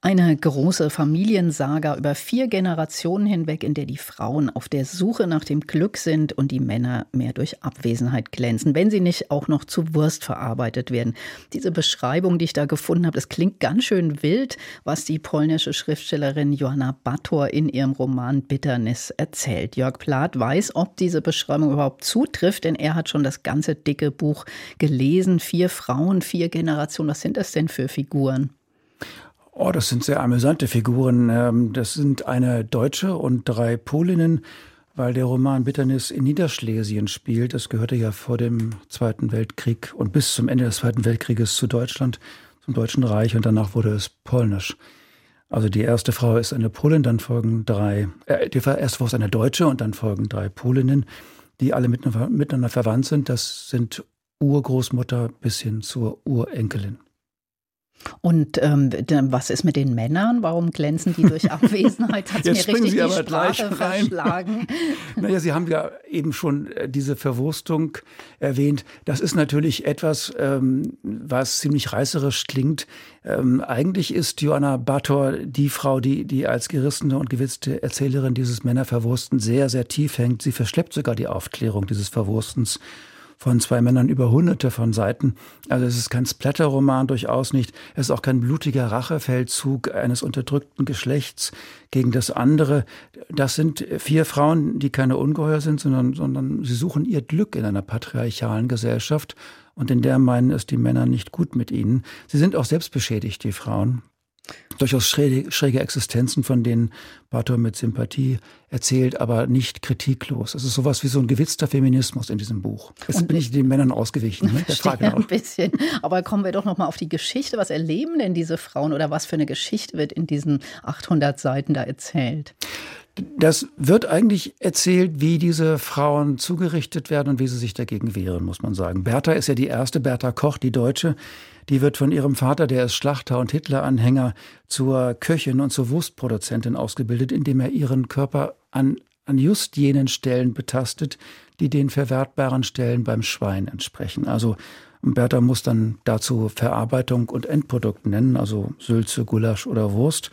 eine große Familiensaga über vier Generationen hinweg, in der die Frauen auf der Suche nach dem Glück sind und die Männer mehr durch Abwesenheit glänzen, wenn sie nicht auch noch zu Wurst verarbeitet werden. Diese Beschreibung, die ich da gefunden habe, das klingt ganz schön wild, was die polnische Schriftstellerin Joanna Bator in ihrem Roman Bitternis erzählt. Jörg Plath weiß, ob diese Beschreibung überhaupt zutrifft, denn er hat schon das ganze dicke Buch gelesen. Vier Frauen, vier Generationen. Was sind das denn für Figuren? Oh, das sind sehr amüsante Figuren. Ähm, das sind eine Deutsche und drei Polinnen, weil der Roman Bitternis in Niederschlesien spielt. Das gehörte ja vor dem Zweiten Weltkrieg und bis zum Ende des Zweiten Weltkrieges zu Deutschland, zum Deutschen Reich und danach wurde es polnisch. Also die erste Frau ist eine Polin, dann folgen drei, äh, die erste Frau ist eine Deutsche und dann folgen drei Polinnen, die alle miteinander verwandt sind. Das sind Urgroßmutter bis hin zur Urenkelin. Und ähm, was ist mit den Männern? Warum glänzen die durch Abwesenheit? Hat mir richtig Sie aber die Sprache verschlagen. naja, Sie haben ja eben schon äh, diese Verwurstung erwähnt. Das ist natürlich etwas, ähm, was ziemlich reißerisch klingt. Ähm, eigentlich ist Joanna Bator die Frau, die, die als gerissene und gewitzte Erzählerin dieses Männerverwursten sehr, sehr tief hängt. Sie verschleppt sogar die Aufklärung dieses Verwurstens von zwei Männern über hunderte von Seiten. Also es ist kein Splatterroman durchaus nicht. Es ist auch kein blutiger Rachefeldzug eines unterdrückten Geschlechts gegen das andere. Das sind vier Frauen, die keine Ungeheuer sind, sondern, sondern sie suchen ihr Glück in einer patriarchalen Gesellschaft. Und in der meinen es die Männer nicht gut mit ihnen. Sie sind auch selbst beschädigt, die Frauen durchaus schräge, schräge Existenzen, von denen Bartor mit Sympathie erzählt, aber nicht kritiklos. Es ist sowas wie so ein gewitzter Feminismus in diesem Buch. Jetzt bin ich den Männern ausgewichen. Ne? Frage ein bisschen. Aber kommen wir doch noch mal auf die Geschichte. Was erleben denn diese Frauen oder was für eine Geschichte wird in diesen 800 Seiten da erzählt? Das wird eigentlich erzählt, wie diese Frauen zugerichtet werden und wie sie sich dagegen wehren, muss man sagen. Bertha ist ja die erste, Bertha Koch, die Deutsche, die wird von ihrem Vater, der ist Schlachter und Hitler-Anhänger, zur Köchin und zur Wurstproduzentin ausgebildet, indem er ihren Körper an, an just jenen Stellen betastet, die den verwertbaren Stellen beim Schwein entsprechen. Also Bertha muss dann dazu Verarbeitung und Endprodukt nennen, also Sülze, Gulasch oder Wurst.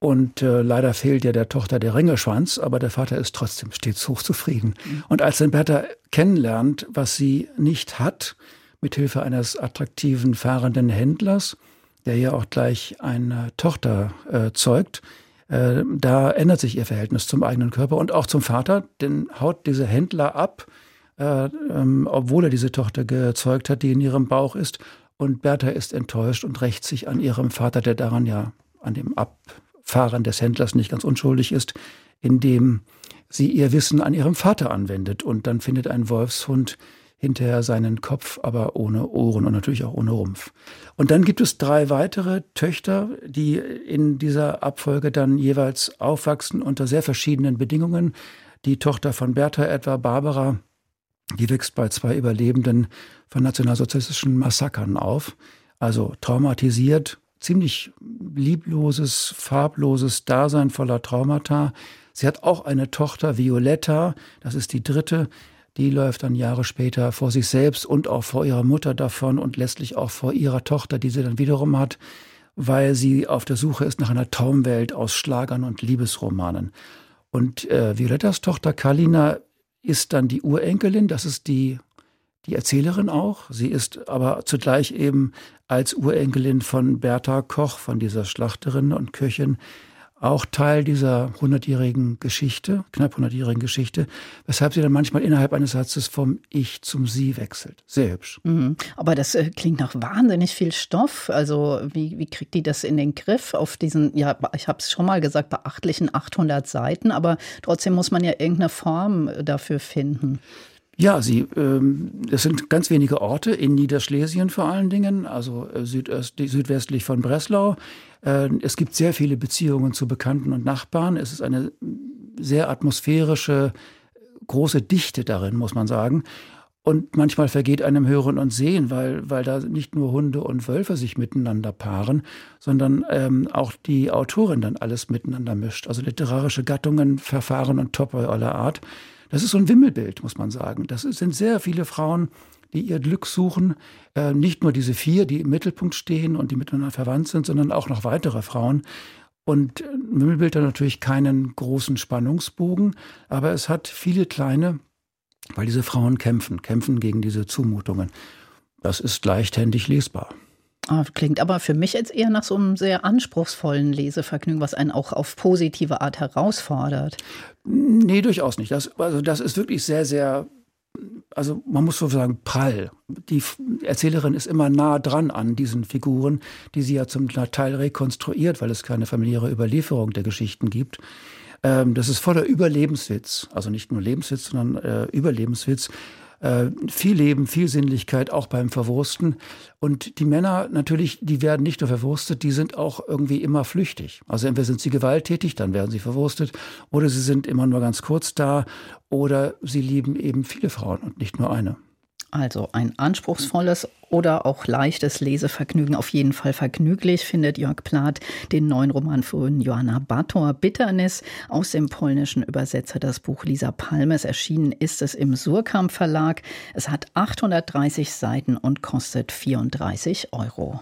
Und äh, leider fehlt ja der Tochter der Ringelschwanz, aber der Vater ist trotzdem stets hochzufrieden. Mhm. Und als dann Bertha kennenlernt, was sie nicht hat, mithilfe eines attraktiven fahrenden Händlers, der ja auch gleich eine Tochter äh, zeugt. Äh, da ändert sich ihr Verhältnis zum eigenen Körper und auch zum Vater, denn haut dieser Händler ab, äh, ähm, obwohl er diese Tochter gezeugt hat, die in ihrem Bauch ist. Und Bertha ist enttäuscht und rächt sich an ihrem Vater, der daran ja an dem Abfahren des Händlers nicht ganz unschuldig ist, indem sie ihr Wissen an ihrem Vater anwendet. Und dann findet ein Wolfshund hinterher seinen Kopf, aber ohne Ohren und natürlich auch ohne Rumpf. Und dann gibt es drei weitere Töchter, die in dieser Abfolge dann jeweils aufwachsen unter sehr verschiedenen Bedingungen. Die Tochter von Bertha etwa, Barbara, die wächst bei zwei Überlebenden von nationalsozialistischen Massakern auf, also traumatisiert, ziemlich liebloses, farbloses Dasein voller Traumata. Sie hat auch eine Tochter, Violetta, das ist die dritte, die läuft dann Jahre später vor sich selbst und auch vor ihrer Mutter davon und letztlich auch vor ihrer Tochter, die sie dann wiederum hat, weil sie auf der Suche ist nach einer Traumwelt aus Schlagern und Liebesromanen. Und äh, Violettas Tochter Kalina ist dann die Urenkelin, das ist die, die Erzählerin auch. Sie ist aber zugleich eben als Urenkelin von Bertha Koch, von dieser Schlachterin und Köchin, auch Teil dieser hundertjährigen Geschichte, knapp hundertjährigen Geschichte, weshalb sie dann manchmal innerhalb eines Satzes vom Ich zum Sie wechselt. Sehr hübsch. Mhm. Aber das äh, klingt nach wahnsinnig viel Stoff. Also wie, wie kriegt die das in den Griff auf diesen, ja, ich habe es schon mal gesagt, beachtlichen 800 Seiten, aber trotzdem muss man ja irgendeine Form dafür finden. Ja, sie, ähm, es sind ganz wenige Orte in Niederschlesien vor allen Dingen, also äh, südöstlich, südwestlich von Breslau. Äh, es gibt sehr viele Beziehungen zu Bekannten und Nachbarn. Es ist eine sehr atmosphärische, große Dichte darin, muss man sagen. Und manchmal vergeht einem Hören und Sehen, weil, weil da nicht nur Hunde und Wölfe sich miteinander paaren, sondern ähm, auch die Autorin dann alles miteinander mischt. Also literarische Gattungen, Verfahren und Topoi aller Art. Das ist so ein Wimmelbild, muss man sagen. Das sind sehr viele Frauen, die ihr Glück suchen. Äh, nicht nur diese vier, die im Mittelpunkt stehen und die miteinander verwandt sind, sondern auch noch weitere Frauen. Und Müllbild hat natürlich keinen großen Spannungsbogen, aber es hat viele kleine, weil diese Frauen kämpfen, kämpfen gegen diese Zumutungen. Das ist leichthändig lesbar. Ah, klingt aber für mich jetzt eher nach so einem sehr anspruchsvollen Lesevergnügen, was einen auch auf positive Art herausfordert. Nee, durchaus nicht. Das, also das ist wirklich sehr, sehr also man muss so sagen, prall. Die Erzählerin ist immer nah dran an diesen Figuren, die sie ja zum Teil rekonstruiert, weil es keine familiäre Überlieferung der Geschichten gibt. Ähm, das ist voller Überlebenswitz, also nicht nur Lebenswitz, sondern äh, Überlebenswitz. Äh, viel Leben, viel Sinnlichkeit, auch beim Verwursten. Und die Männer natürlich, die werden nicht nur verwurstet, die sind auch irgendwie immer flüchtig. Also entweder sind sie gewalttätig, dann werden sie verwurstet, oder sie sind immer nur ganz kurz da, oder sie lieben eben viele Frauen und nicht nur eine. Also ein anspruchsvolles oder auch leichtes Lesevergnügen, auf jeden Fall vergnüglich, findet Jörg Plath den neuen Roman von Joanna Bator, Bitternis, aus dem polnischen Übersetzer das Buch Lisa Palmes. Erschienen ist es im Surkamp Verlag. Es hat 830 Seiten und kostet 34 Euro.